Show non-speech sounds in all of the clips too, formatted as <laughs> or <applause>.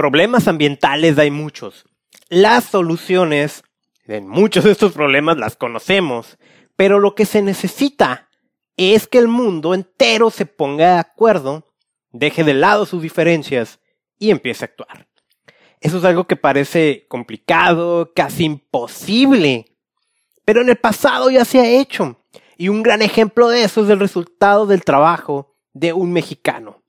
Problemas ambientales hay muchos. Las soluciones en muchos de estos problemas las conocemos, pero lo que se necesita es que el mundo entero se ponga de acuerdo, deje de lado sus diferencias y empiece a actuar. Eso es algo que parece complicado, casi imposible, pero en el pasado ya se ha hecho. Y un gran ejemplo de eso es el resultado del trabajo de un mexicano.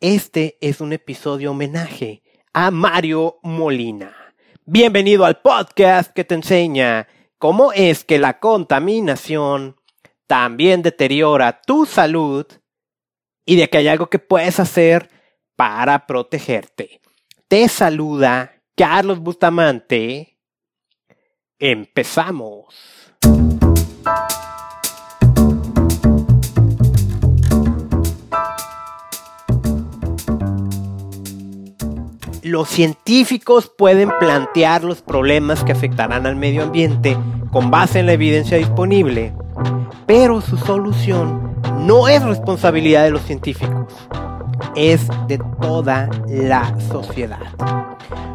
Este es un episodio homenaje a Mario Molina. Bienvenido al podcast que te enseña cómo es que la contaminación también deteriora tu salud y de que hay algo que puedes hacer para protegerte. Te saluda Carlos Bustamante. Empezamos. Los científicos pueden plantear los problemas que afectarán al medio ambiente con base en la evidencia disponible, pero su solución no es responsabilidad de los científicos, es de toda la sociedad.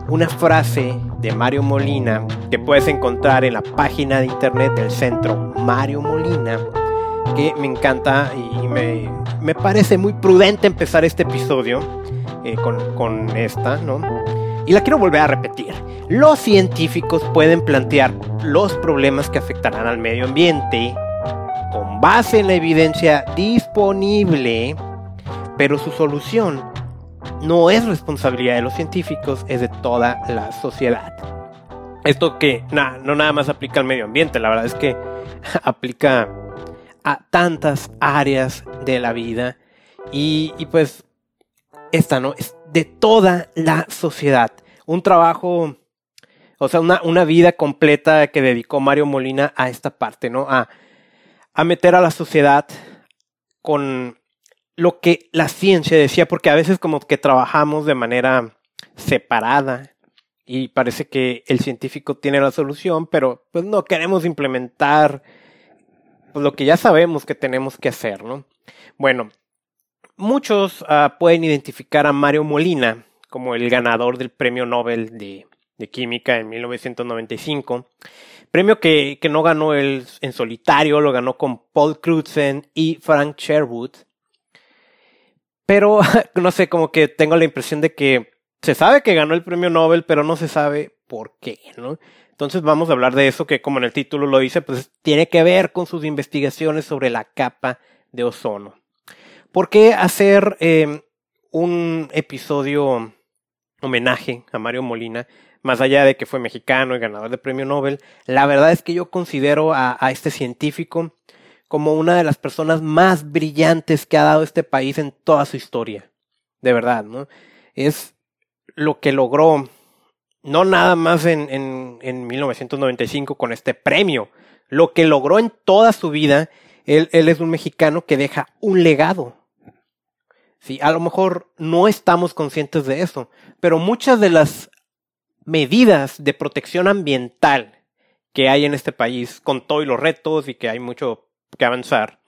Una frase de Mario Molina que puedes encontrar en la página de internet del centro Mario Molina, que me encanta y me, me parece muy prudente empezar este episodio eh, con, esta, ¿no? Y la quiero volver a repetir. Los científicos pueden plantear los problemas que afectarán al medio ambiente con base en la evidencia disponible, pero su solución no es responsabilidad de los científicos, es de toda la sociedad. Esto que no nada más aplica al medio ambiente, la verdad es que <laughs> aplica a tantas áreas de la vida y, y pues esta, ¿no? Es de toda la sociedad. Un trabajo, o sea, una, vida completa que dedicó Mario Molina a esta parte, ¿no? A, a meter a la sociedad con lo que la ciencia decía, porque a veces como que trabajamos de manera separada y parece que el científico tiene la solución, pero pues no queremos implementar pues, lo que ya sabemos que tenemos que hacer, ¿no? Bueno, Muchos ah, pueden identificar a Mario Molina como el ganador del Premio Nobel de, Química en 1995. Premio que, no ganó él en solitario, lo ganó con Paul Crutzen y Frank Sherwood. Pero, <laughs> no sé, como que tengo la impresión de que se sabe que ganó el premio Nobel, pero no se sabe por qué, ¿no? Entonces vamos a hablar de eso que, como en el título lo dice, pues tiene que ver con sus investigaciones sobre la capa de ozono. ¿Por qué hacer em, un episodio homenaje a Mario Molina? Más allá de que fue mexicano y ganador de premio Nobel, la verdad es que yo considero a, este científico como una de las personas más brillantes que ha dado este país en toda su historia. De verdad, ¿no? Es lo que logró, no nada más en, en, en 1995 con este premio, lo que logró en toda su vida. Él es un mexicano que deja un legado, Sí, a lo mejor no estamos conscientes de eso, pero muchas de las medidas de protección ambiental que hay en este país, con todos los retos y que hay mucho que avanzar,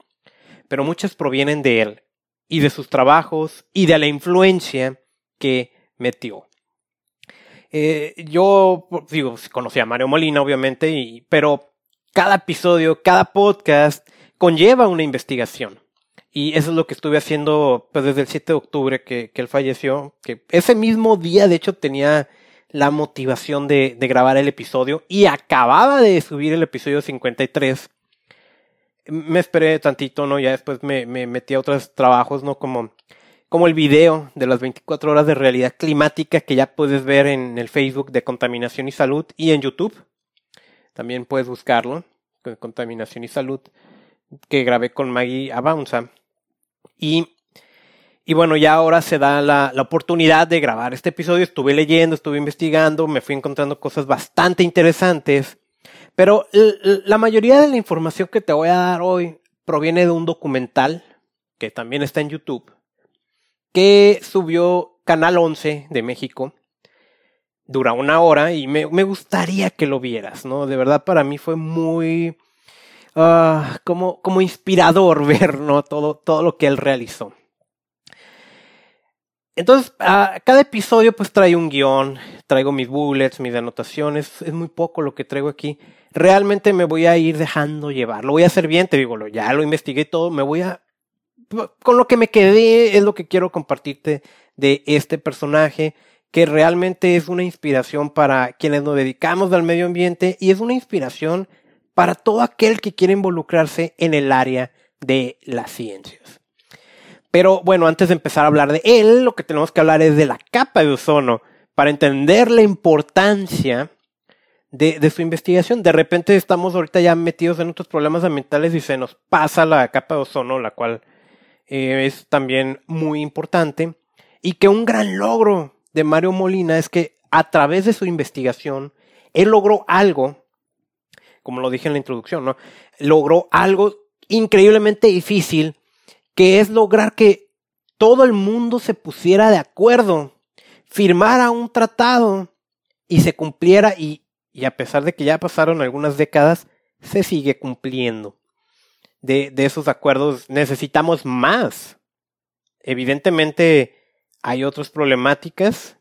pero muchas provienen de él y de sus trabajos y de la influencia que metió. Eh, yo digo, conocí a Mario Molina, obviamente, y, pero cada episodio, cada podcast conlleva una investigación. Y eso es lo que estuve haciendo pues, desde el 7 de octubre que, él falleció. Que ese mismo día, de hecho, tenía la motivación de, grabar el episodio y acababa de subir el episodio 53. Me esperé tantito, ¿no? Ya después me, metí a otros trabajos, ¿no? Como, como el video de las 24 horas de realidad climática que ya puedes ver en el Facebook de Contaminación y Salud y en YouTube. También puedes buscarlo, Contaminación y Salud, que grabé con Maggie Abaunza. Y, y bueno, ya ahora se da la, la, oportunidad de grabar este episodio. Estuve leyendo, estuve investigando, me fui encontrando cosas bastante interesantes. Pero la mayoría de la información que te voy a dar hoy proviene de un documental que también está en YouTube, que subió Canal 11 de México. Dura una hora y me, me gustaría que lo vieras, ¿no? De verdad para mí fue muy Ah, como, como inspirador <laughs> ver ¿no? todo, todo lo que él realizó. entonces, a cada episodio pues trae un guion, traigo mis bullets, mis anotaciones, es muy poco lo que traigo aquí. Realmente me voy a ir dejando llevar, lo voy a hacer bien, te digo, ya lo investigué todo, me voy a... Con lo que me quedé es lo que quiero compartirte de este personaje, que realmente es una inspiración para quienes nos dedicamos al medio ambiente y es una inspiración para todo aquel que quiere involucrarse en el área de las ciencias. Pero bueno, antes de empezar a hablar de él, lo que tenemos que hablar es de la capa de ozono para entender la importancia de, su investigación. De repente estamos ahorita ya metidos en otros problemas ambientales y se nos pasa la capa de ozono, la cual eh, es también muy importante. Y que un gran logro de Mario Molina es que a través de su investigación, él logró algo, como lo dije en la introducción, ¿no? Logró algo increíblemente difícil que es lograr que todo el mundo se pusiera de acuerdo, firmara un tratado y se cumpliera y, y a pesar de que ya pasaron algunas décadas, se sigue cumpliendo. De, de esos acuerdos necesitamos más. Evidentemente hay otras problemáticas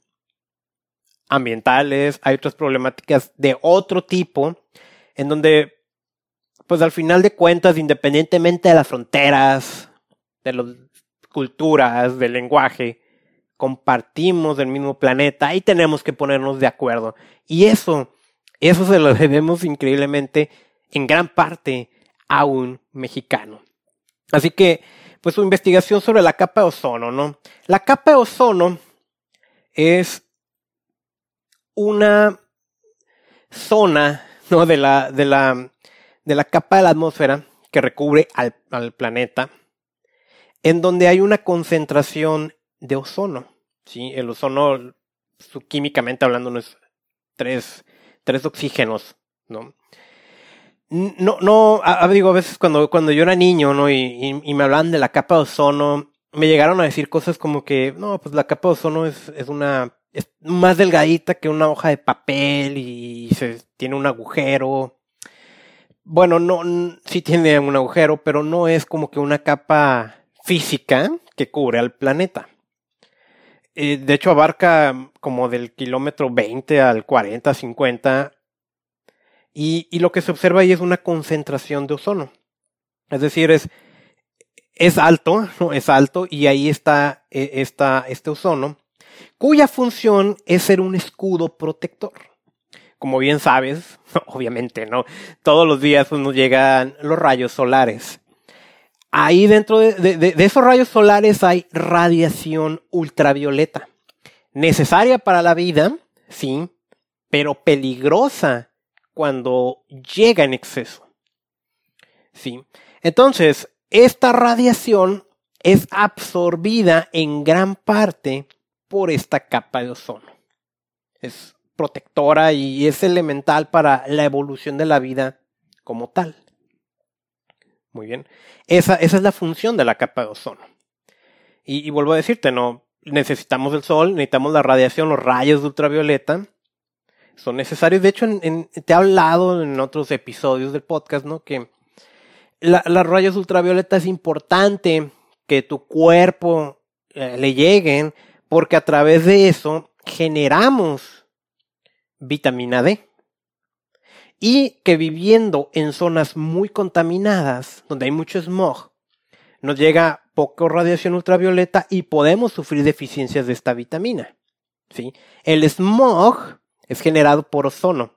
ambientales, hay otras problemáticas de otro tipo, en donde, pues al final de cuentas, independientemente de las fronteras, de las culturas, del lenguaje, compartimos el mismo planeta y tenemos que ponernos de acuerdo. Y eso, eso se lo <laughs> debemos increíblemente en gran parte a un mexicano. Así que, pues su investigación sobre la capa de ozono, ¿no? La capa de ozono es una zona, <laughs> ¿no? De la, de la, de la capa de la atmósfera que recubre al, al planeta en donde hay una concentración de ozono. ¿sí? El ozono, químicamente hablando, no es tres, tres oxígenos, ¿no? No, no, digo, a veces cuando, cuando yo era niño, ¿no? Y, y, me hablaban de la capa de ozono, me llegaron a decir cosas como que, no, pues la capa de ozono es, es una, es más delgadita que una hoja de papel y tiene un agujero. Bueno, no, sí tiene un agujero, pero no es como que una capa física que cubre al planeta. Eh, de hecho, abarca como del kilómetro 20 al 40, 50. Y, y, lo que se observa ahí es una concentración de ozono. Es decir, es, es alto, es alto, y ahí está, e, está este ozono, cuya función es ser un escudo protector. Como bien sabes, <laughs> obviamente, ¿no? Todos los días nos llegan los rayos solares ahí dentro de, esos rayos solares hay radiación ultravioleta. Necesaria para la vida, sí, pero peligrosa cuando llega en exceso. Sí. Entonces, esta radiación es absorbida en gran parte por esta capa de ozono. Es protectora y es elemental para la evolución de la vida como tal. Muy bien. Esa, esa es la función de la capa de ozono. Y, vuelvo a decirte, no necesitamos el sol, necesitamos la radiación, los rayos de ultravioleta. Son necesarios. De hecho, te he hablado en otros episodios del podcast, ¿no? Que la, las rayos ultravioleta es importante que tu cuerpo eh, le lleguen, porque a través de eso generamos vitamina D y que viviendo en zonas muy contaminadas, donde hay mucho smog, nos llega poca radiación ultravioleta y podemos sufrir deficiencias de esta vitamina. ¿sí? El smog es generado por ozono,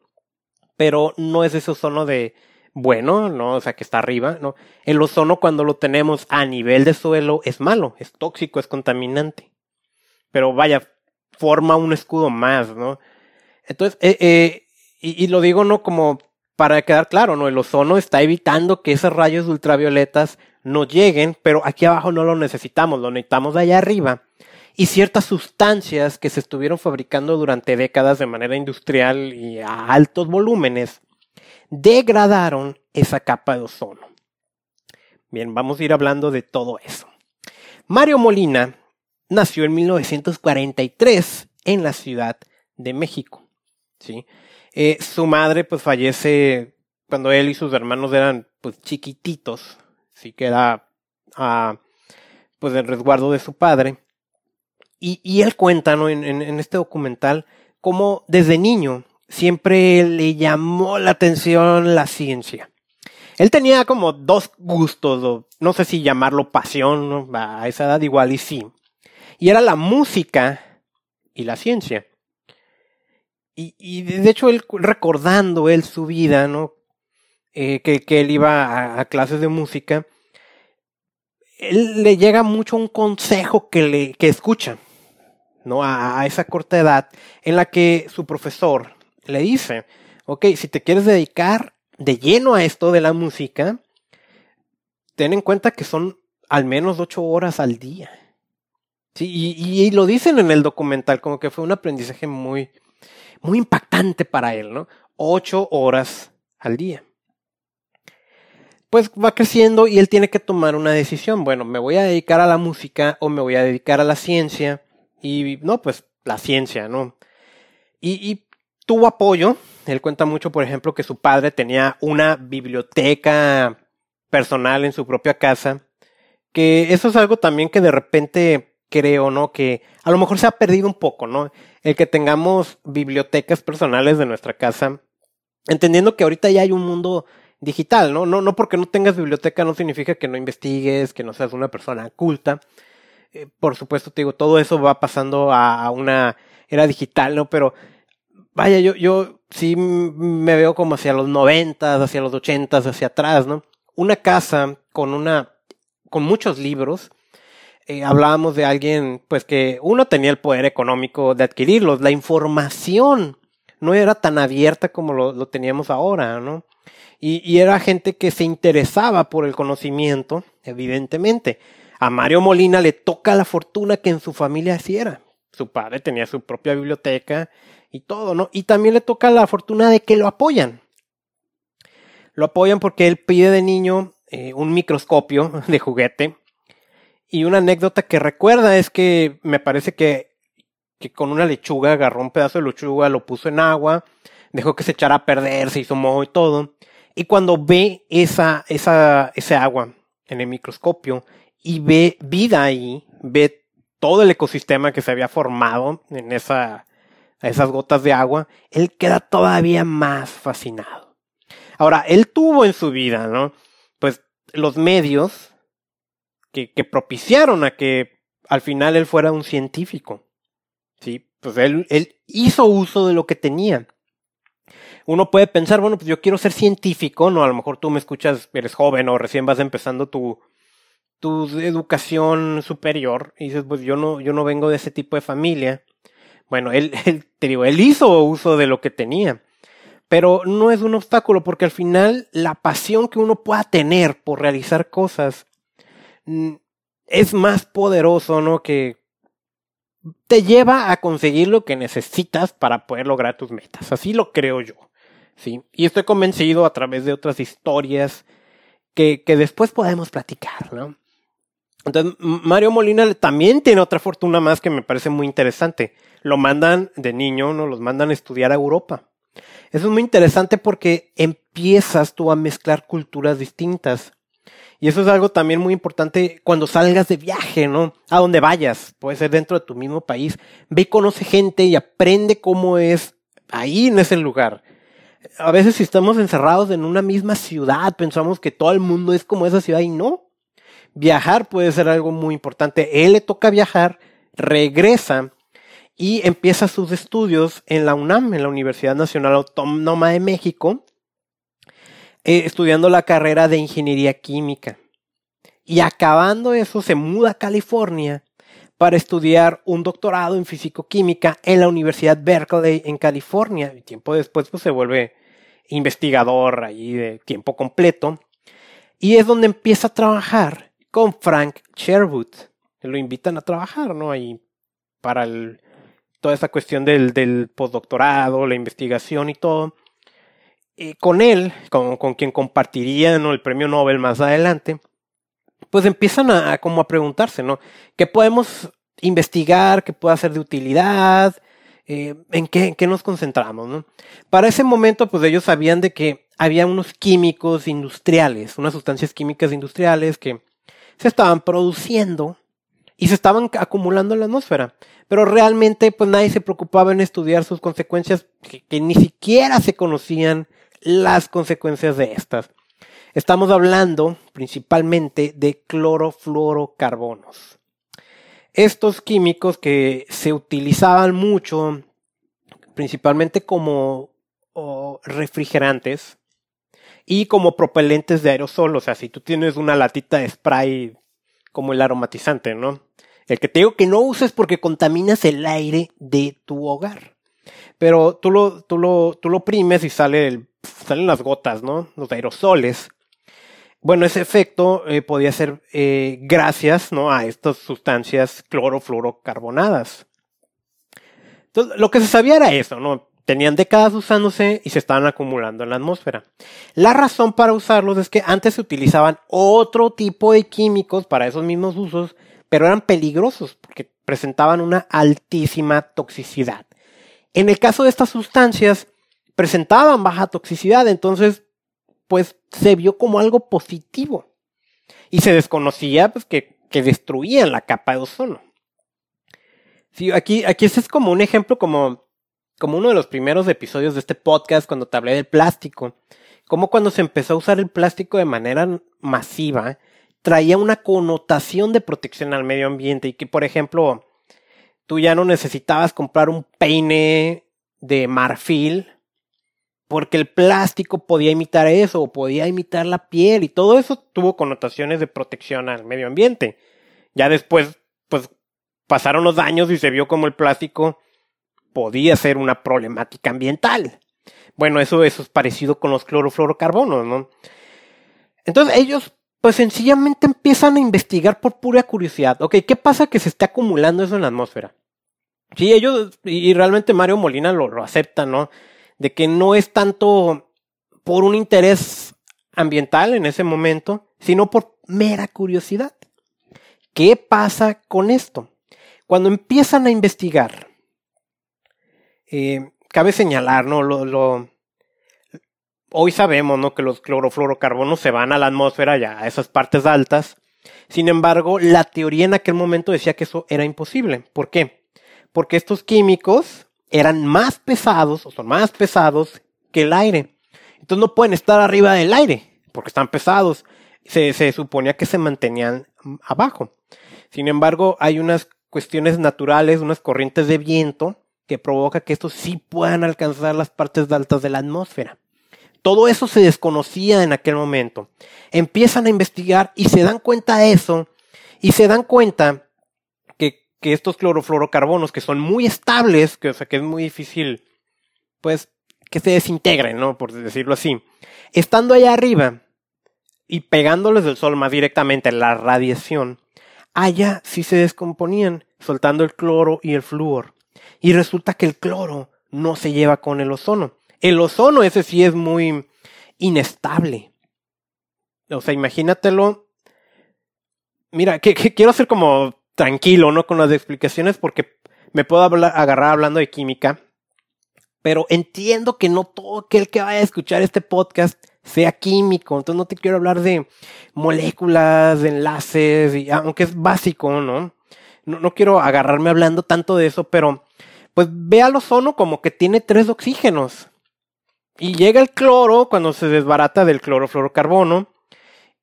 pero no es ese ozono de bueno, no, o sea, que está arriba, no. El ozono cuando lo tenemos a nivel de suelo es malo, es tóxico, es contaminante. Pero vaya, forma un escudo más, ¿no? Entonces, eh, eh, y, lo digo no como para quedar claro, ¿no? El ozono está evitando que esos rayos ultravioletas no lleguen, pero aquí abajo no lo necesitamos, lo necesitamos allá arriba. Y ciertas sustancias que se estuvieron fabricando durante décadas de manera industrial y a altos volúmenes degradaron esa capa de ozono. Bien, vamos a ir hablando de todo eso. Mario Molina nació en 1943 en la Ciudad de México. ¿sí? Eh, su madre pues fallece cuando él y sus hermanos eran pues chiquititos, sí que era ah, pues el resguardo de su padre. Y, y él cuenta, ¿no? En, este documental, cómo desde niño siempre le llamó la atención la ciencia. Él tenía como dos gustos, no sé si llamarlo pasión, a esa edad igual y sí. Y era la música y la ciencia. Y, de hecho, él recordando él su vida, ¿no? Eh, que, él iba a, a, clases de música, él le llega mucho un consejo que le que escucha, ¿no? A, a esa corta edad, en la que su profesor le dice, ok, si te quieres dedicar de lleno a esto de la música, ten en cuenta que son al menos ocho horas al día. Y, lo dicen en el documental, como que fue un aprendizaje muy, muy impactante para él, ¿no? Ocho horas al día. Pues va creciendo y él tiene que tomar una decisión. Bueno, me voy a dedicar a la música o me voy a dedicar a la ciencia. Y no, pues la ciencia, ¿no? Y tuvo apoyo. Él cuenta mucho, por ejemplo, que su padre tenía una biblioteca personal en su propia casa. Que eso es algo también que de repente creo, ¿no? Que a lo mejor se ha perdido un poco, ¿no? El que tengamos bibliotecas personales de nuestra casa. Entendiendo que ahorita ya hay un mundo digital, ¿no? No, no porque no tengas biblioteca no significa que no investigues, que no seas una persona culta. Eh, por supuesto, te digo, todo eso va pasando a, una era digital, ¿no? Pero vaya, yo, yo sí me veo como hacia los noventas, hacia los ochentas, hacia atrás, ¿no? Una casa con una, con muchos libros, eh, hablábamos de alguien, pues que uno tenía el poder económico de adquirirlos, la información no era tan abierta como lo, lo teníamos ahora, ¿no? Y, y, era gente que se interesaba por el conocimiento, evidentemente. A Mario Molina le toca la fortuna que en su familia hiciera. Su padre tenía su propia biblioteca y todo, ¿no? Y también le toca la fortuna de que lo apoyan. Lo apoyan porque él pide de niño eh, un microscopio de juguete. Y una anécdota que recuerda es que me parece que, que con una lechuga agarró un pedazo de lechuga, lo puso en agua, dejó que se echara a perder, se hizo moho y todo. Y cuando ve esa, esa, ese agua en el microscopio y ve vida ahí, ve todo el ecosistema que se había formado en esa, esas gotas de agua, él queda todavía más fascinado. Ahora, él tuvo en su vida, ¿no? Pues los medios que, propiciaron a que al final él fuera un científico. Sí, pues él, él hizo uso de lo que tenía. Uno puede pensar, bueno, pues yo quiero ser científico, ¿no? A lo mejor tú me escuchas, eres joven o recién vas empezando tu, tu educación superior y dices, pues yo no, yo no vengo de ese tipo de familia. Bueno, él, <laughs> él, te digo, él hizo uso de lo que tenía. Pero no es un obstáculo porque al final la pasión que uno pueda tener por realizar cosas es más poderoso, ¿no? Que te lleva a conseguir lo que necesitas para poder lograr tus metas. Así lo creo yo. ¿sí? Y estoy convencido a través de otras historias que, que después podemos platicar, ¿no? Entonces, Mario Molina también tiene otra fortuna más que me parece muy interesante. Lo mandan de niño, ¿no? Los mandan a estudiar a Europa. Eso es muy interesante porque empiezas tú a mezclar culturas distintas. Y eso es algo también muy importante cuando salgas de viaje, ¿no? A donde vayas, puede ser dentro de tu mismo país. Ve y conoce gente y aprende cómo es ahí en ese lugar. A veces si estamos encerrados en una misma ciudad, pensamos que todo el mundo es como esa ciudad y no viajar puede ser algo muy importante. Él le toca viajar, regresa y empieza sus estudios en la UNAM, en la Universidad Nacional Autónoma de México, eh, estudiando la carrera de Ingeniería Química. Y acabando eso, se muda a California para estudiar un doctorado en físico-química en la Universidad Berkeley en California. Y tiempo después pues, se vuelve investigador ahí de tiempo completo. Y es donde empieza a trabajar con Frank Sherwood. Lo invitan a trabajar, ¿no? Ahí para toda esa cuestión del, del postdoctorado, la investigación y todo. Con él, con, con quien compartiría ¿no? el premio Nobel más adelante, pues empiezan a, como a preguntarse, ¿no? ¿Qué podemos investigar? ¿Qué puede ser de utilidad? Eh, ¿en, qué, ¿En qué nos concentramos? ¿no? Para ese momento, pues ellos sabían de que había unos químicos industriales, unas sustancias químicas industriales que se estaban produciendo y se estaban acumulando en la atmósfera. Pero realmente, pues nadie se preocupaba en estudiar sus consecuencias, que, ni siquiera se conocían las consecuencias de estas. Estamos hablando principalmente de clorofluorocarbonos. Estos químicos que se utilizaban mucho, principalmente como refrigerantes y como propelentes de aerosol. O sea, si tú tienes una latita de spray como el aromatizante, ¿no? El que te digo que no uses porque contaminas el aire de tu hogar. Pero tú lo, tú lo, tú lo oprimes y sale salen las gotas, ¿no? Los aerosoles. Bueno, ese efecto eh, podía ser eh, gracias ¿no? a estas sustancias clorofluorocarbonadas. Entonces, lo que se sabía era eso, ¿no? Tenían décadas usándose y se estaban acumulando en la atmósfera. La razón para usarlos es que antes se utilizaban otro tipo de químicos para esos mismos usos, pero eran peligrosos porque presentaban una altísima toxicidad. En el caso de estas sustancias, presentaban baja toxicidad, entonces, pues se vio como algo positivo. Y se desconocía pues, que, que destruían la capa de ozono. Sí, aquí, aquí este es como un ejemplo como como uno de los primeros episodios de este podcast cuando te hablé del plástico, como cuando se empezó a usar el plástico de manera masiva, traía una connotación de protección al medio ambiente y que, por ejemplo, tú ya no necesitabas comprar un peine de marfil porque el plástico podía imitar eso o podía imitar la piel y todo eso tuvo connotaciones de protección al medio ambiente. Ya después, pues pasaron los años y se vio como el plástico podía ser una problemática ambiental. Bueno, eso, eso es parecido con los clorofluorocarbonos, ¿no? Entonces ellos pues sencillamente empiezan a investigar por pura curiosidad. Ok, ¿qué pasa que se está acumulando eso en la atmósfera? Sí, ellos, y realmente Mario Molina lo, lo acepta, ¿no? De que no es tanto por un interés ambiental en ese momento, sino por mera curiosidad. ¿Qué pasa con esto? Cuando empiezan a investigar eh, cabe señalar, ¿no? Hoy sabemos, ¿no? Que los clorofluorocarbonos se van a la atmósfera, ya a esas partes altas. Sin embargo, la teoría en aquel momento decía que eso era imposible. ¿Por qué? Porque estos químicos eran más pesados, o son más pesados que el aire. Entonces no pueden estar arriba del aire, porque están pesados. Se, suponía que se mantenían abajo. Sin embargo, hay unas cuestiones naturales, unas corrientes de viento que provoca que estos sí puedan alcanzar las partes altas de la atmósfera. Todo eso se desconocía en aquel momento. Empiezan a investigar y se dan cuenta de eso y se dan cuenta que, que estos clorofluorocarbonos que son muy estables, que, o sea, que es muy difícil, pues, que se desintegren, ¿no? Por decirlo así. Estando allá arriba y pegándoles del sol más directamente la radiación, allá sí se descomponían, soltando el cloro y el flúor. Y resulta que el cloro no se lleva con el ozono. El ozono ese sí es muy inestable. O sea, imagínatelo. Mira, que, quiero ser como tranquilo, ¿no? Con las explicaciones porque me puedo agarrar hablando de química. Pero entiendo que no todo aquel que vaya a escuchar este podcast sea químico. Entonces no te quiero hablar de moléculas, de enlaces, y, aunque es básico, ¿no? ¿no? No quiero agarrarme hablando tanto de eso, pero pues ve al ozono como que tiene tres oxígenos. Y llega el cloro cuando se desbarata del clorofluorocarbono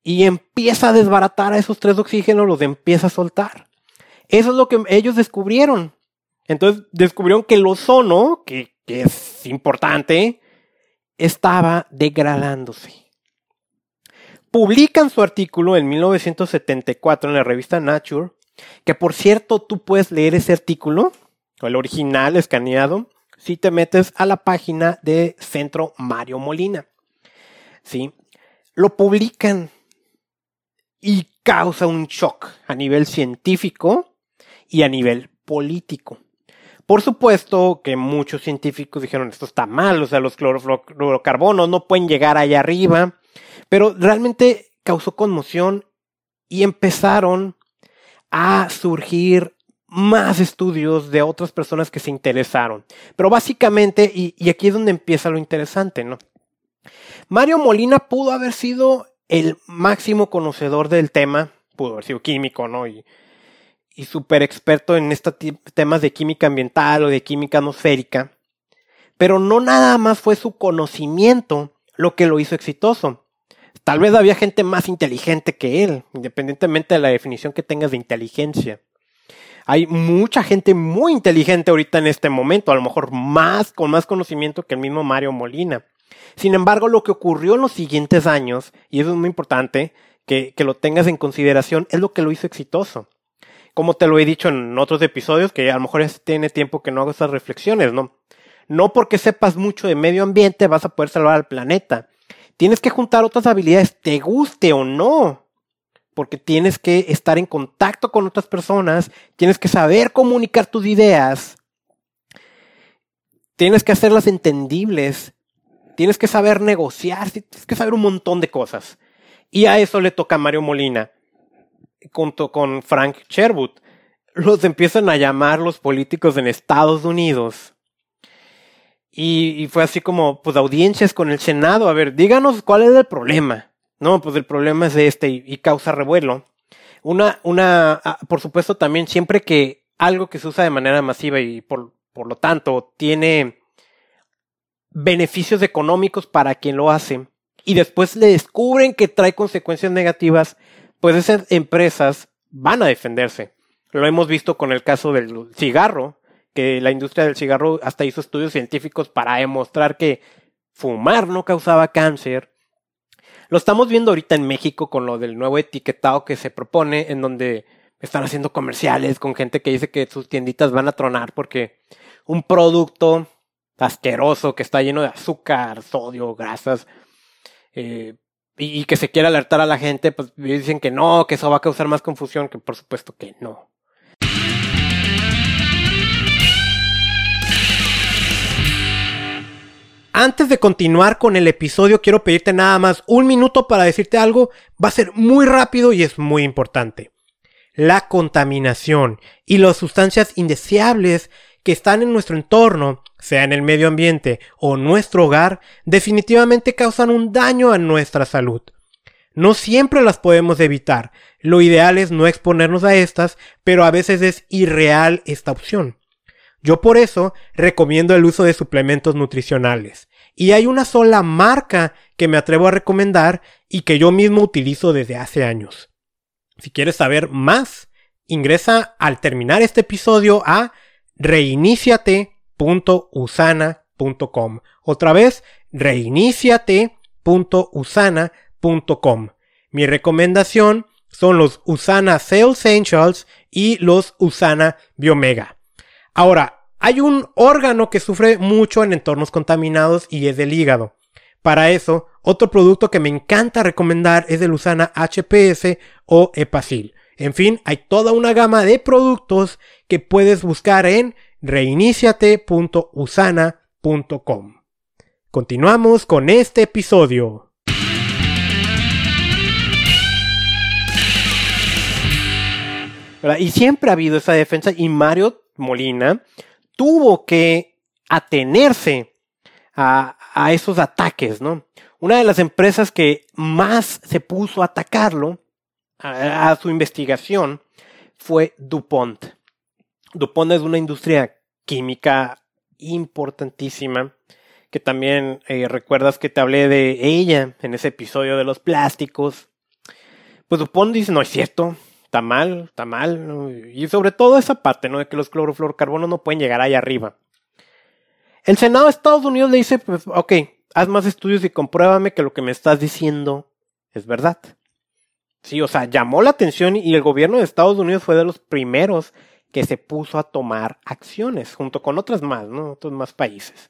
y empieza a desbaratar a esos tres oxígenos, los empieza a soltar. Eso es lo que ellos descubrieron. Entonces descubrieron que el ozono, que, es importante, estaba degradándose. Publican su artículo en 1974 en la revista Nature, que por cierto tú puedes leer ese artículo el original escaneado, si te metes a la página de Centro Mario Molina. ¿Sí? Lo publican y causa un shock a nivel científico y a nivel político. Por supuesto que muchos científicos dijeron esto está mal, o sea, los clorofluorocarbonos no pueden llegar allá arriba, pero realmente causó conmoción y empezaron a surgir más estudios de otras personas que se interesaron. Pero básicamente, y, aquí es donde empieza lo interesante, ¿no? Mario Molina pudo haber sido el máximo conocedor del tema, pudo haber sido químico, ¿no? Y, y súper experto en estos temas de química ambiental o de química atmosférica, pero no nada más fue su conocimiento lo que lo hizo exitoso. Tal vez había gente más inteligente que él, independientemente de la definición que tengas de inteligencia. Hay mucha gente muy inteligente ahorita en este momento, a lo mejor más, con más conocimiento que el mismo Mario Molina. Sin embargo, lo que ocurrió en los siguientes años, y eso es muy importante que, que lo tengas en consideración, es lo que lo hizo exitoso. Como te lo he dicho en otros episodios, que a lo mejor ya tiene tiempo que no hago estas reflexiones, ¿no? No porque sepas mucho de medio ambiente vas a poder salvar al planeta. Tienes que juntar otras habilidades, te guste o no. Porque tienes que estar en contacto con otras personas, tienes que saber comunicar tus ideas, tienes que hacerlas entendibles, tienes que saber negociar, tienes que saber un montón de cosas. Y a eso le toca a Mario Molina, junto con Frank Sherwood. Los empiezan a llamar los políticos en Estados Unidos y, fue así como, pues, audiencias con el Senado. A ver, díganos cuál es el problema. No, pues el problema es este y, causa revuelo. Una, una, ah, por supuesto, también siempre que algo que se usa de manera masiva y por, por lo tanto tiene beneficios económicos para quien lo hace y después le descubren que trae consecuencias negativas, pues esas empresas van a defenderse. Lo hemos visto con el caso del cigarro, que la industria del cigarro hasta hizo estudios científicos para demostrar que fumar no causaba cáncer. Lo estamos viendo ahorita en México con lo del nuevo etiquetado que se propone, en donde están haciendo comerciales con gente que dice que sus tienditas van a tronar porque un producto asqueroso que está lleno de azúcar, sodio, grasas, eh, y, que se quiere alertar a la gente, pues dicen que no, que eso va a causar más confusión, que por supuesto que no. Antes de continuar con el episodio, quiero pedirte nada más un minuto para decirte algo. Va a ser muy rápido y es muy importante. La contaminación y las sustancias indeseables que están en nuestro entorno, sea en el medio ambiente o nuestro hogar, definitivamente causan un daño a nuestra salud. No siempre las podemos evitar. Lo ideal es no exponernos a estas, pero a veces es irreal esta opción. Yo por eso recomiendo el uso de suplementos nutricionales. Y hay una sola marca que me atrevo a recomendar y que yo mismo utilizo desde hace años. Si quieres saber más, ingresa al terminar este episodio a reiniciate.usana.com. Otra vez, reiniciate.usana.com. Mi recomendación son los Usana Sales Essentials y los Usana Biomega. Ahora, hay un órgano que sufre mucho en entornos contaminados y es el hígado. Para eso, otro producto que me encanta recomendar es el Usana HPS o Epacil. En fin, hay toda una gama de productos que puedes buscar en reiniciate.usana.com. Continuamos con este episodio. Y siempre ha habido esa defensa y Mario Molina tuvo que atenerse a, esos ataques, ¿no? Una de las empresas que más se puso a atacarlo, a, su investigación, fue DuPont. DuPont es una industria química importantísima, que también eh, recuerdas que te hablé de ella en ese episodio de los plásticos. Pues DuPont dice, no es cierto, está mal, está mal. Y sobre todo esa parte, ¿no? De que los clorofluorocarbonos no pueden llegar ahí arriba. El Senado de Estados Unidos le dice, pues, ok, haz más estudios y compruébame que lo que me estás diciendo es verdad. Sí, o sea, llamó la atención y el gobierno de Estados Unidos fue de los primeros que se puso a tomar acciones, junto con otras más, ¿no? Otros más países.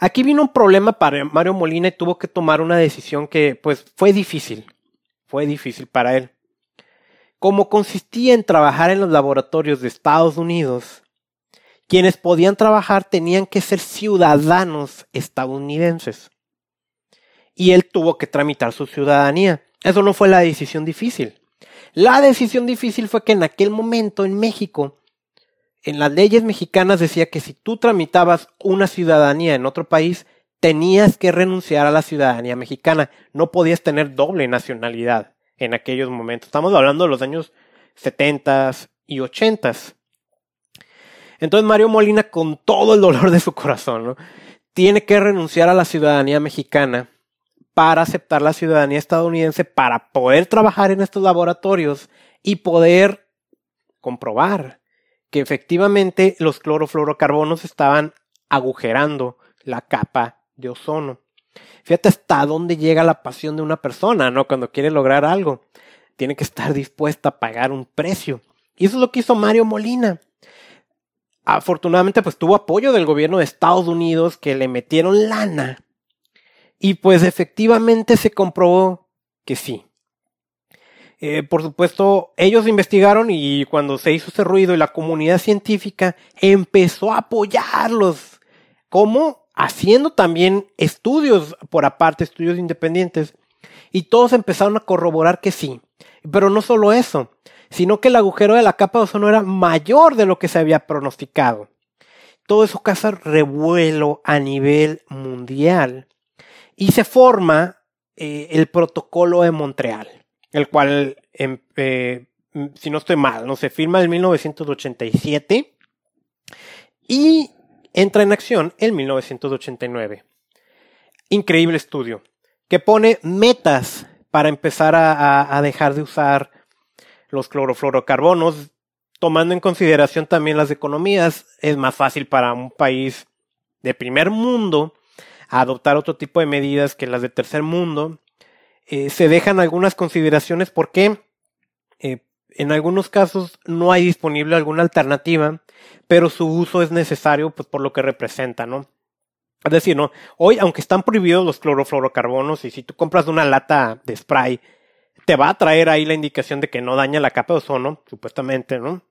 Aquí vino un problema para Mario Molina y tuvo que tomar una decisión que, pues, fue difícil. Fue difícil para él. Como consistía en trabajar en los laboratorios de Estados Unidos, quienes podían trabajar tenían que ser ciudadanos estadounidenses. Y él tuvo que tramitar su ciudadanía. Eso no fue la decisión difícil. La decisión difícil fue que en aquel momento en México, en las leyes mexicanas decía que si tú tramitabas una ciudadanía en otro país, tenías que renunciar a la ciudadanía mexicana. No podías tener doble nacionalidad en aquellos momentos. Estamos hablando de los años 70s y 80s. Entonces Mario Molina, con todo el dolor de su corazón, tiene que renunciar a la ciudadanía mexicana para aceptar la ciudadanía estadounidense para poder trabajar en estos laboratorios y poder comprobar que efectivamente los clorofluorocarbonos estaban agujerando la capa de ozono. Fíjate hasta dónde llega la pasión de una persona, ¿no? Cuando quiere lograr algo. Tiene que estar dispuesta a pagar un precio. Y eso es lo que hizo Mario Molina. Afortunadamente, pues tuvo apoyo del gobierno de Estados Unidos que le metieron lana. Y pues efectivamente se comprobó que sí. Eh, por supuesto, ellos investigaron y cuando se hizo ese ruido y la comunidad científica empezó a apoyarlos. ¿Cómo? Haciendo también estudios por aparte, estudios independientes. Y todos empezaron a corroborar que sí. Pero no solo eso, sino que el agujero de la capa de ozono era mayor de lo que se había pronosticado. Todo eso causa revuelo a nivel mundial y se forma eh, el protocolo de Montreal, el cual, em, eh, si no estoy mal, no se firma en 1987 y entra en acción en 1989. Increíble estudio que pone metas para empezar a dejar de usar los clorofluorocarbonos, tomando en consideración también las economías, es más fácil para un país de primer mundo adoptar otro tipo de medidas que las de tercer mundo. Eh, se dejan algunas consideraciones porque eh, en algunos casos no hay disponible alguna alternativa, pero su uso es necesario pues, por lo que representa, ¿no? Es decir, ¿no? Hoy, aunque están prohibidos los clorofluorocarbonos, y si tú compras una lata de spray te va a traer ahí la indicación de que no daña la capa de ozono, supuestamente, ¿no?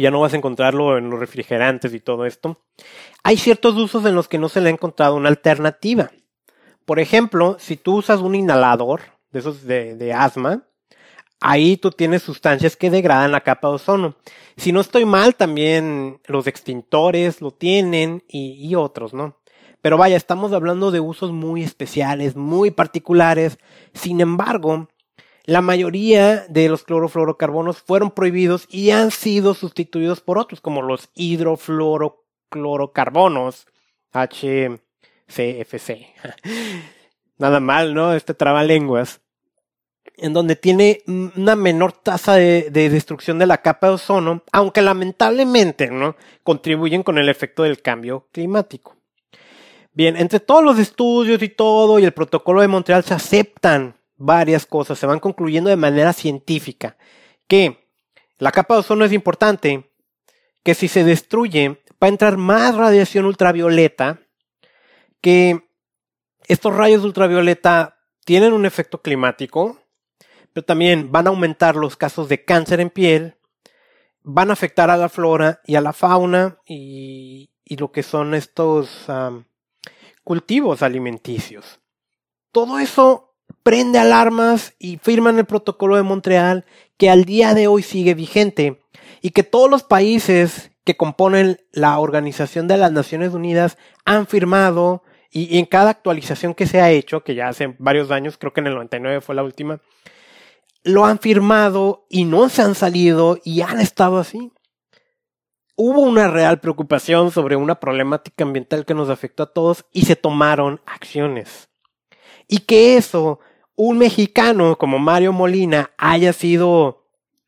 Ya no vas a encontrarlo en los refrigerantes y todo esto. Hay ciertos usos en los que no se le ha encontrado una alternativa. Por ejemplo, si tú usas un inhalador de esos de, asma, ahí tú tienes sustancias que degradan la capa de ozono. Si no estoy mal, también los extintores lo tienen y, otros, ¿no? Pero vaya, estamos hablando de usos muy especiales, muy particulares. Sin embargo, la mayoría de los clorofluorocarbonos fueron prohibidos y han sido sustituidos por otros, como los hidrofluoroclorocarbonos, HCFC. <laughs> Nada mal, ¿no? Este trabalenguas. En donde tiene una menor tasa de, de, destrucción de la capa de ozono, aunque lamentablemente, ¿no? Contribuyen con el efecto del cambio climático. Bien, entre todos los estudios y todo, y el protocolo de Montreal se aceptan varias cosas, se van concluyendo de manera científica, que la capa de ozono es importante, que si se destruye va a entrar más radiación ultravioleta, que estos rayos ultravioleta tienen un efecto climático, pero también van a aumentar los casos de cáncer en piel, van a afectar a la flora y a la fauna y, lo que son estos cultivos alimenticios. Todo eso prende alarmas y firman el protocolo de Montreal que al día de hoy sigue vigente y que todos los países que componen la Organización de las Naciones Unidas han firmado y, en cada actualización que se ha hecho, que ya hace varios años, creo que en el 99 fue la última, lo han firmado y no se han salido y han estado así. Hubo una real preocupación sobre una problemática ambiental que nos afectó a todos y se tomaron acciones. Y que eso, un mexicano como Mario Molina haya sido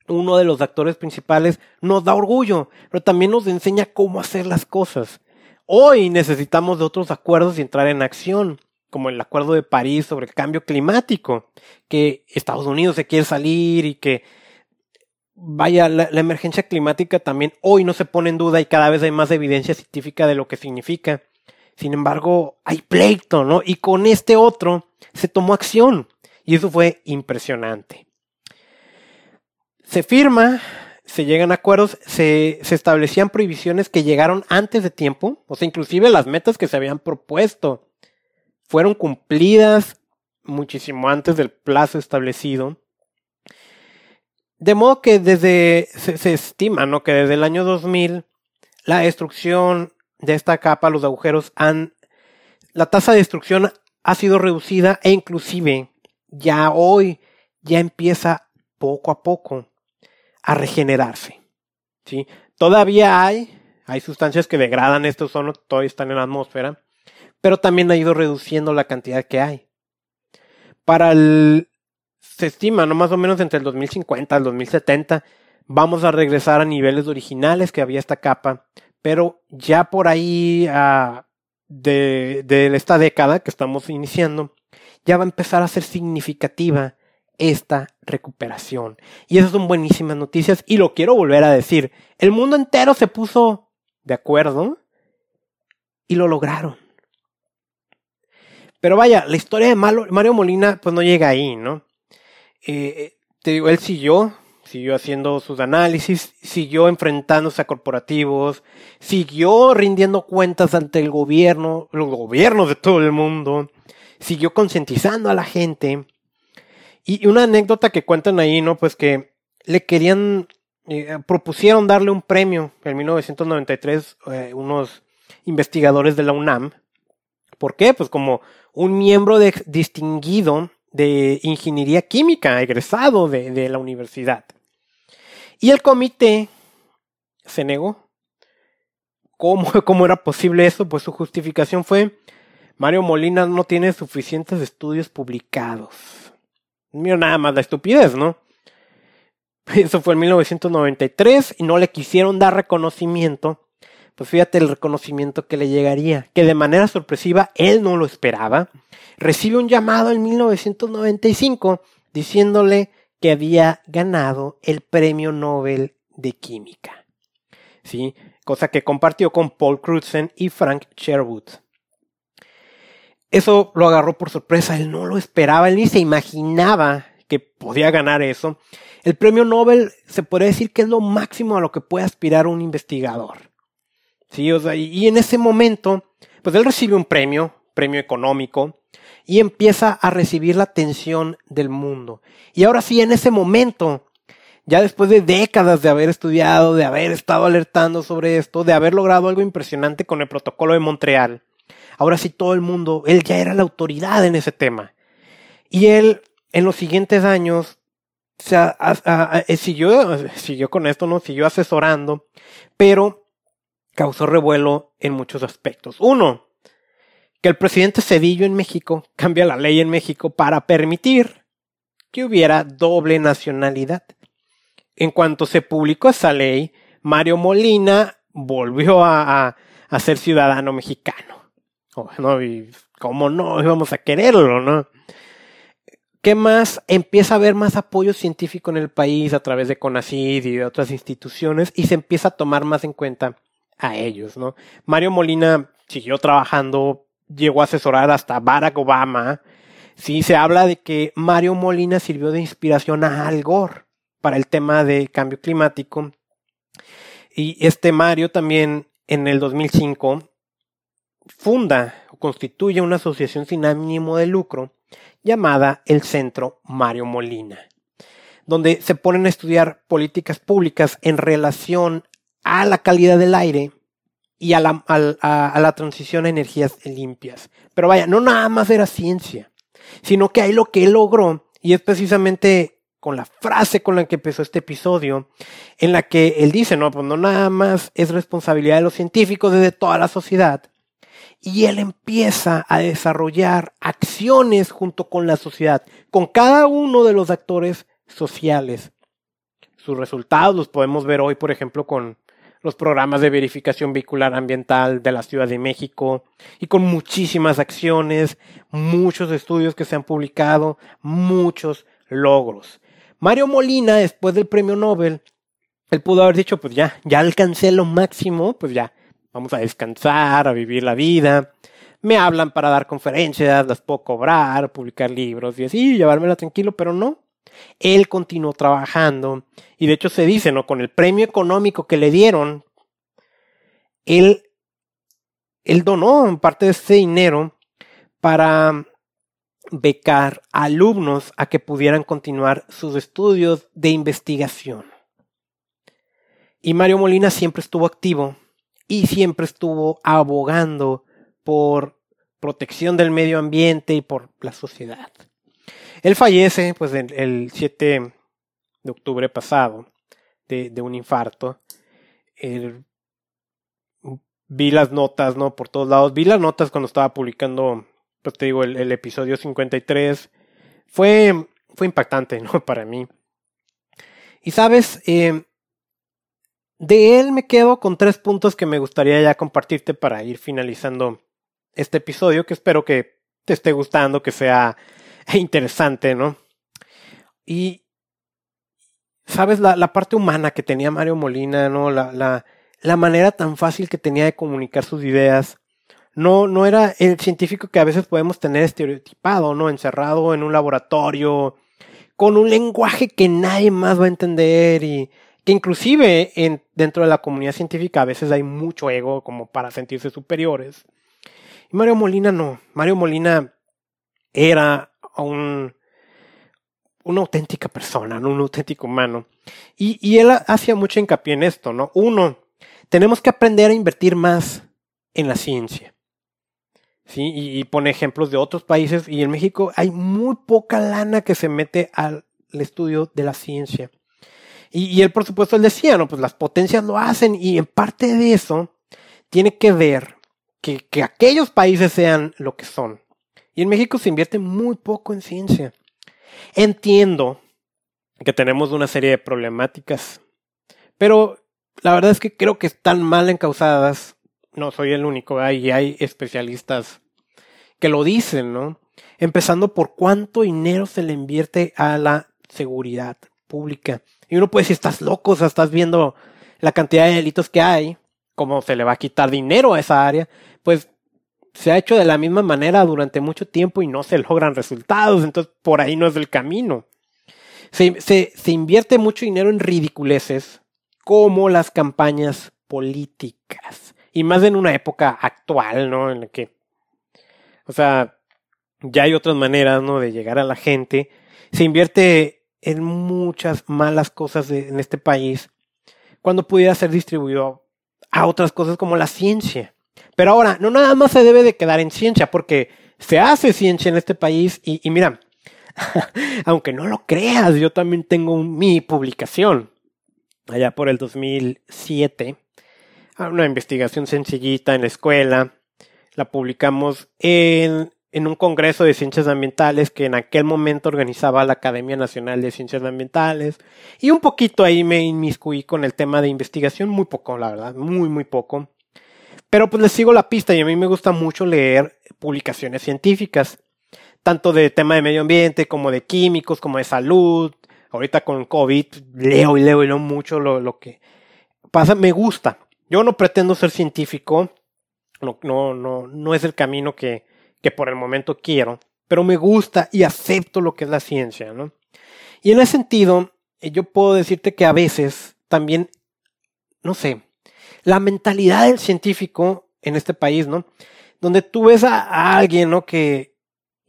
uno de los actores principales, nos da orgullo, pero también nos enseña cómo hacer las cosas. Hoy necesitamos de otros acuerdos y entrar en acción, como el Acuerdo de París sobre el cambio climático, que Estados Unidos se quiere salir y que vaya, la, emergencia climática también hoy no se pone en duda y cada vez hay más evidencia científica de lo que significa. Sin embargo, hay pleito, ¿no? Y con este otro se tomó acción. Y eso fue impresionante. Se firma, se llegan a acuerdos, se, se establecían prohibiciones que llegaron antes de tiempo, o sea, inclusive las metas que se habían propuesto fueron cumplidas muchísimo antes del plazo establecido. De modo que desde, se, estima, ¿no? Que desde el año 2000, la destrucción de esta capa, los agujeros han, la tasa de destrucción ha sido reducida e inclusive ya hoy ya empieza poco a poco a regenerarse. ¿sí? Todavía hay, hay sustancias que degradan este ozono, todavía están en la atmósfera, pero también ha ido reduciendo la cantidad que hay. Para el, se estima, no más o menos entre el 2050 y el 2070, vamos a regresar a niveles originales que había esta capa, pero ya por ahí uh, de, de esta década que estamos iniciando, ya va a empezar a ser significativa esta recuperación. Y esas son buenísimas noticias y lo quiero volver a decir. El mundo entero se puso de acuerdo y lo lograron. Pero vaya, la historia de Mario Molina pues no llega ahí, ¿no? Eh, te digo, él siguió, siguió haciendo sus análisis, siguió enfrentándose a corporativos, siguió rindiendo cuentas ante el gobierno, los gobiernos de todo el mundo, siguió concientizando a la gente. Y una anécdota que cuentan ahí, ¿no? Pues que le querían, eh, propusieron darle un premio en 1993 eh, unos investigadores de la UNAM. ¿Por qué? Pues como un miembro de, distinguido de ingeniería química, egresado de, de la universidad. Y el comité se negó. ¿Cómo, <laughs> ¿Cómo era posible eso? Pues su justificación fue, Mario Molina no tiene suficientes estudios publicados. Mira nada más la estupidez, ¿no? <laughs> Eso fue en 1993 y no le quisieron dar reconocimiento. Pues fíjate el reconocimiento que le llegaría, que de manera sorpresiva él no lo esperaba. Recibe un llamado en 1995 diciéndole que había ganado el Premio Nobel de Química. ¿Sí? Cosa que compartió con Paul Crutzen y Frank Sherwood. Eso lo agarró por sorpresa, él no lo esperaba, él ni se imaginaba que podía ganar eso. El premio Nobel se podría decir que es lo máximo a lo que puede aspirar un investigador. Sí, y en ese momento, pues él recibe un premio, premio económico, y empieza a recibir la atención del mundo. Y ahora sí, en ese momento, ya después de décadas de haber estudiado, de haber estado alertando sobre esto, de haber logrado algo impresionante con el protocolo de Montreal, ahora sí todo el mundo, él ya era la autoridad en ese tema. Y él, en los siguientes años, eh, siguió, siguió con esto, ¿no? Siguió asesorando, pero causó revuelo en muchos aspectos. Uno, que el presidente Cedillo en México <laughs> cambia la ley en México para permitir que hubiera doble nacionalidad. En cuanto se publicó esa ley, Mario Molina volvió a, ser ciudadano mexicano. <laughs> ¿no? Y cómo no íbamos a quererlo, ¿no? ¿Qué más? Empieza a haber más apoyo científico en el país a través de CONACYT y otras instituciones y se empieza a tomar más en cuenta a ellos, ¿no? Mario Molina siguió trabajando llegó a asesorar hasta Barack Obama. Sí, se habla de que Mario Molina sirvió de inspiración a Al Gore para el tema de cambio climático. Y este Mario también en el 2005 funda o constituye una asociación sin ánimo de lucro llamada el Centro Mario Molina, donde se ponen a estudiar políticas públicas en relación a la calidad del aire y a la, transición a energías limpias. Pero vaya, no nada más era ciencia, sino que ahí lo que él logró, y es precisamente con la frase con la que empezó este episodio, en la que él dice, no, pues no nada más es responsabilidad de los científicos, desde toda la sociedad. Y él empieza a desarrollar acciones junto con la sociedad, con cada uno de los actores sociales. Sus resultados los podemos ver hoy, por ejemplo, con los programas de verificación vehicular ambiental de la Ciudad de México y con muchísimas acciones, muchos estudios que se han publicado, muchos logros. Mario Molina, después del premio Nobel, él pudo haber dicho, pues ya, ya alcancé lo máximo, pues ya, vamos a descansar, a vivir la vida. Me hablan para dar conferencias, las puedo cobrar, publicar libros y así, llevármela tranquilo, pero no. Él continuó trabajando y de hecho se dice, ¿no? Con el premio económico que le dieron, él, él donó parte de ese dinero para becar alumnos a que pudieran continuar sus estudios de investigación. Y Mario Molina siempre estuvo activo y siempre estuvo abogando por protección del medio ambiente y por la sociedad. Él fallece pues el, 7 de octubre pasado, de, un infarto. vi las notas, ¿no? Por todos lados. Vi las notas cuando estaba publicando, pues te digo, el, el episodio 53. Fue, fue impactante, <laughs> ¿no? Para mí. Y sabes, eh, de él me quedo con tres puntos que me gustaría ya compartirte para ir finalizando este episodio, que espero que te esté gustando, que sea <laughs> interesante, ¿no? Y, ¿sabes? La, parte humana que tenía Mario Molina, ¿no? La, la, la manera tan fácil que tenía de comunicar sus ideas. No, no era el científico que a veces podemos tener estereotipado, ¿no? Encerrado en un laboratorio, con un lenguaje que nadie más va a entender y que inclusive en, dentro de la comunidad científica a veces hay mucho ego como para sentirse superiores. Y Mario Molina no. Mario Molina era un, una auténtica persona, un auténtico humano. Y, y él hacía mucho hincapié en esto, ¿no? Uno, tenemos que aprender a invertir más en la ciencia. ¿Sí? Y, y, pone ejemplos de otros países y en México hay muy poca lana que se mete al estudio de la ciencia. Y, él, por supuesto, él decía, no, pues las potencias lo hacen y en parte de eso tiene que ver que, que aquellos países sean lo que son. Y en México se invierte muy poco en ciencia. Entiendo que tenemos una serie de problemáticas, pero la verdad es que creo que están mal encausadas. No soy el único, hay especialistas que lo dicen, ¿no? Empezando por cuánto dinero se le invierte a la seguridad pública. Y uno puede decir, estás loco, o sea, estás viendo la cantidad de delitos que hay, cómo se le va a quitar dinero a esa área, pues se ha hecho de la misma manera durante mucho tiempo y no se logran resultados, entonces por ahí no es el camino. Se, se, se invierte mucho dinero en ridiculeces como las campañas políticas. Y más en una época actual, ¿no? En la que, o sea, ya hay otras maneras, ¿no? De llegar a la gente. Se invierte en muchas malas cosas de, en este país cuando pudiera ser distribuido a otras cosas como la ciencia. Pero ahora, no nada más se debe de quedar en ciencia, porque se hace ciencia en este país y, y mira, <laughs> aunque no lo creas, yo también tengo mi publicación allá por el 2007, una investigación sencillita en la escuela, la publicamos en en un congreso de ciencias ambientales que en aquel momento organizaba la Academia Nacional de Ciencias Ambientales y un poquito ahí me inmiscuí con el tema de investigación, muy poco, la verdad, muy, muy poco. Pero pues les sigo la pista y a mí me gusta mucho leer publicaciones científicas, tanto de tema de medio ambiente como de químicos, como de salud. Ahorita con COVID leo y leo y leo mucho lo, lo que pasa, me gusta. Yo no pretendo ser científico, no, no, no, no es el camino que, que por el momento quiero, pero me gusta y acepto lo que es la ciencia, ¿no? Y en ese sentido, eh, yo puedo decirte que a veces también, no sé, la mentalidad del científico en este país, ¿no? Donde tú ves a, alguien, ¿no? Que,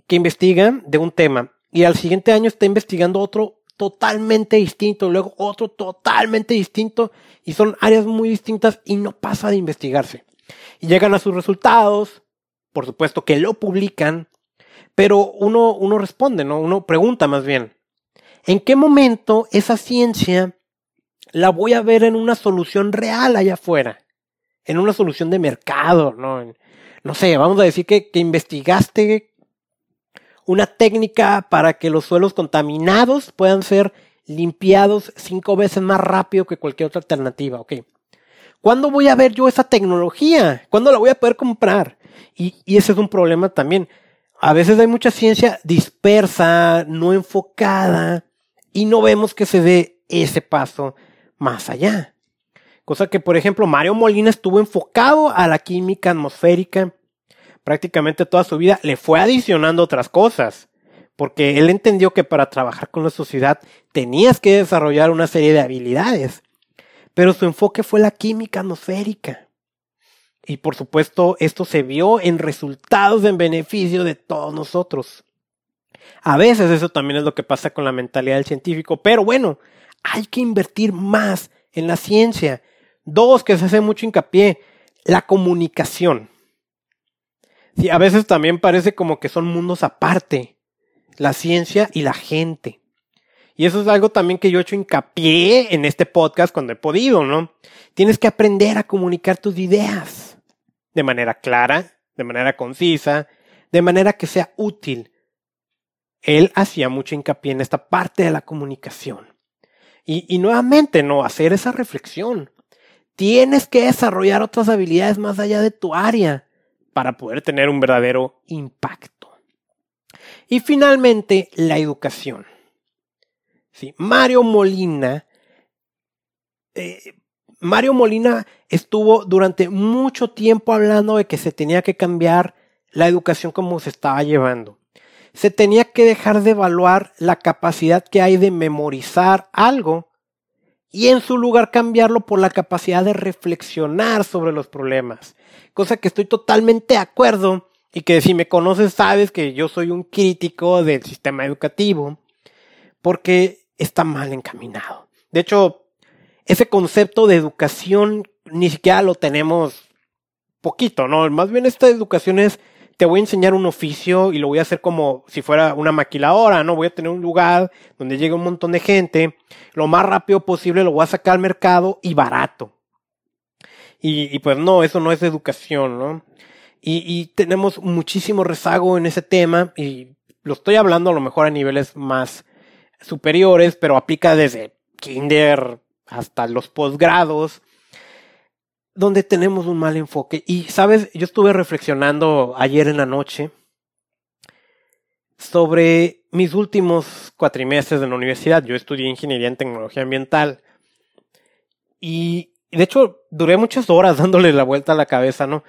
que investiga de un tema y al siguiente año está investigando otro totalmente distinto, luego otro totalmente distinto y son áreas muy distintas y no pasa de investigarse. Y llegan a sus resultados, por supuesto que lo publican, pero uno, uno responde, ¿no? Uno pregunta más bien, ¿en qué momento esa ciencia la voy a ver en una solución real allá afuera? En una solución de mercado, ¿no? No sé, vamos a decir que, investigaste una técnica para que los suelos contaminados puedan ser limpiados cinco veces más rápido que cualquier otra alternativa, ¿ok? ¿Cuándo voy a ver yo esa tecnología? ¿Cuándo la voy a poder comprar? Y, ese es un problema también. A veces hay mucha ciencia dispersa, no enfocada, y no vemos que se dé ese paso más allá. Cosa que, por ejemplo, Mario Molina estuvo enfocado a la química atmosférica prácticamente toda su vida, le fue adicionando otras cosas, porque él entendió que para trabajar con la sociedad tenías que desarrollar una serie de habilidades pero su enfoque fue la química atmosférica. Y por supuesto, esto se vio en resultados en beneficio de todos nosotros. A veces eso también es lo que pasa con la mentalidad del científico, pero bueno, hay que invertir más en la ciencia. Dos, que se hace mucho hincapié, la comunicación. Sí, a veces también parece como que son mundos aparte, la ciencia y la gente. Y eso es algo también que yo he hecho hincapié en este podcast cuando he podido, ¿no? Tienes que aprender a comunicar tus ideas de manera clara, de manera concisa, de manera que sea útil. Él hacía mucho hincapié en esta parte de la comunicación. Y, y nuevamente, no, hacer esa reflexión. Tienes que desarrollar otras habilidades más allá de tu área para poder tener un verdadero impacto. Y finalmente, la educación. Sí, Mario Molina, eh, Mario Molina estuvo durante mucho tiempo hablando de que se tenía que cambiar la educación como se estaba llevando. Se tenía que dejar de evaluar la capacidad que hay de memorizar algo y en su lugar cambiarlo por la capacidad de reflexionar sobre los problemas. Cosa que estoy totalmente de acuerdo y que si me conoces sabes que yo soy un crítico del sistema educativo porque está mal encaminado. De hecho, ese concepto de educación ni siquiera lo tenemos poquito, ¿no? Más bien esta educación es, te voy a enseñar un oficio y lo voy a hacer como si fuera una maquiladora, ¿no? Voy a tener un lugar donde llegue un montón de gente, lo más rápido posible lo voy a sacar al mercado y barato. Y, pues no, eso no es educación, ¿no? Y tenemos muchísimo rezago en ese tema y lo estoy hablando a lo mejor a niveles más superiores, pero aplica desde kinder hasta los posgrados, donde tenemos un mal enfoque. Y, sabes, yo estuve reflexionando ayer en la noche sobre mis últimos cuatrimestres en la universidad. Yo estudié ingeniería en tecnología ambiental. Y, de hecho, duré muchas horas <laughs> dándole la vuelta a la cabeza, ¿no?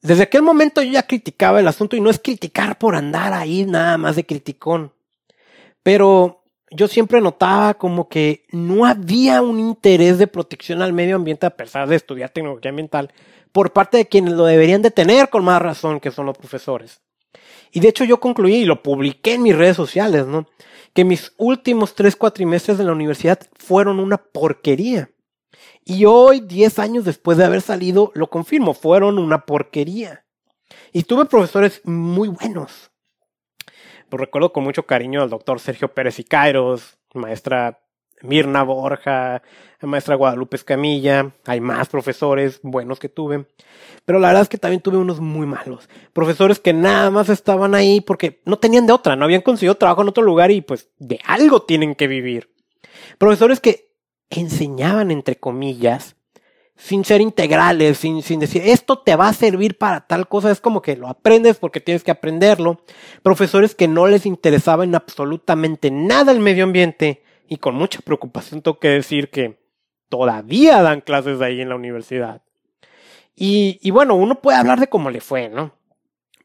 Desde aquel momento yo ya criticaba el asunto y no es criticar por andar ahí nada más de criticón. Pero yo siempre notaba como que no había un interés de protección al medio ambiente a pesar de estudiar tecnología ambiental por parte de quienes lo deberían de tener con más razón que son los profesores. Y de hecho yo concluí y lo publiqué en mis redes sociales, ¿no? Que mis últimos tres cuatrimestres de la universidad fueron una porquería. Y hoy, diez años después de haber salido, lo confirmo, fueron una porquería. Y tuve profesores muy buenos, pues recuerdo con mucho cariño al doctor Sergio Pérez y Kairos, maestra Mirna Borja, maestra Guadalupe Escamilla, hay más profesores buenos que tuve, pero la verdad es que también tuve unos muy malos, profesores que nada más estaban ahí porque no tenían de otra, no habían conseguido trabajo en otro lugar y pues de algo tienen que vivir. Profesores que enseñaban entre comillas sin ser integrales, sin, decir, esto te va a servir para tal cosa, es como que lo aprendes porque tienes que aprenderlo. Profesores que no les interesaba en absolutamente nada el medio ambiente y con mucha preocupación tengo que decir que todavía dan clases ahí en la universidad. Y, y bueno, uno puede hablar de cómo le fue, ¿no?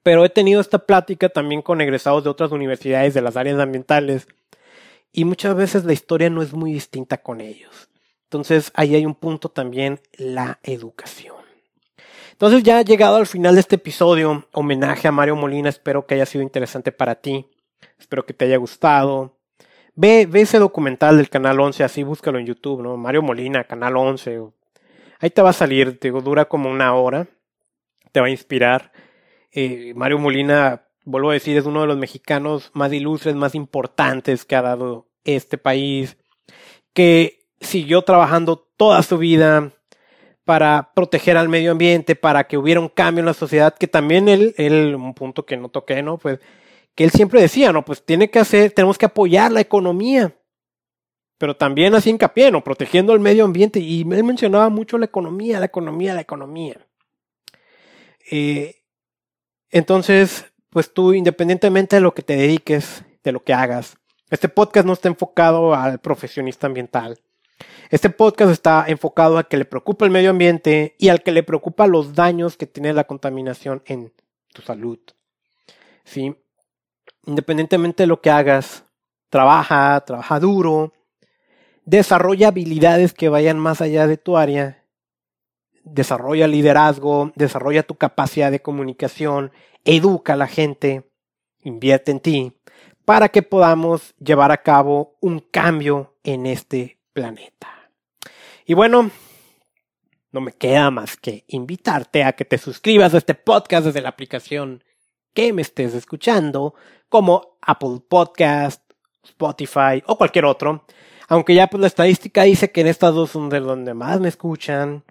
Pero he tenido esta plática también con egresados de otras universidades de las áreas ambientales y muchas veces la historia no es muy distinta con ellos. Entonces ahí hay un punto también, la educación. Entonces ya llegado al final de este episodio, homenaje a Mario Molina, espero que haya sido interesante para ti, espero que te haya gustado. Ve, ve ese documental del Canal 11, así búscalo en YouTube, ¿no? Mario Molina, Canal 11. Ahí te va a salir, te digo, dura como una hora, te va a inspirar. Eh, Mario Molina, vuelvo a decir, es uno de los mexicanos más ilustres, más importantes que ha dado este país, que siguió trabajando toda su vida para proteger al medio ambiente, para que hubiera un cambio en la sociedad, que también él, él, un punto que no toqué, ¿no? Pues, que él siempre decía, ¿no? Pues tiene que hacer, tenemos que apoyar la economía, pero también así hincapié, ¿no? Protegiendo el medio ambiente, y él mencionaba mucho la economía, la economía, la economía. Eh, entonces, pues tú, independientemente de lo que te dediques, de lo que hagas, este podcast no está enfocado al profesionista ambiental este podcast está enfocado a que le preocupa el medio ambiente y al que le preocupa los daños que tiene la contaminación en tu salud. ¿Sí? Independientemente de lo que hagas, trabaja, trabaja duro, desarrolla habilidades que vayan más allá de tu área, desarrolla liderazgo, desarrolla tu capacidad de comunicación, educa a la gente, invierte en ti, para que podamos llevar a cabo un cambio en este planeta. Y bueno, no me queda más que invitarte a que te suscribas a este podcast desde la aplicación que me estés escuchando, como Apple Podcast, Spotify o cualquier otro. Aunque ya pues la estadística dice que en estas dos son de donde más me escuchan.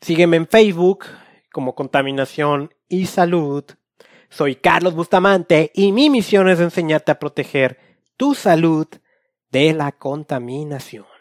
Sígueme en Facebook como Contaminación y Salud. Soy Carlos Bustamante y mi misión es enseñarte a proteger tu salud de la contaminación.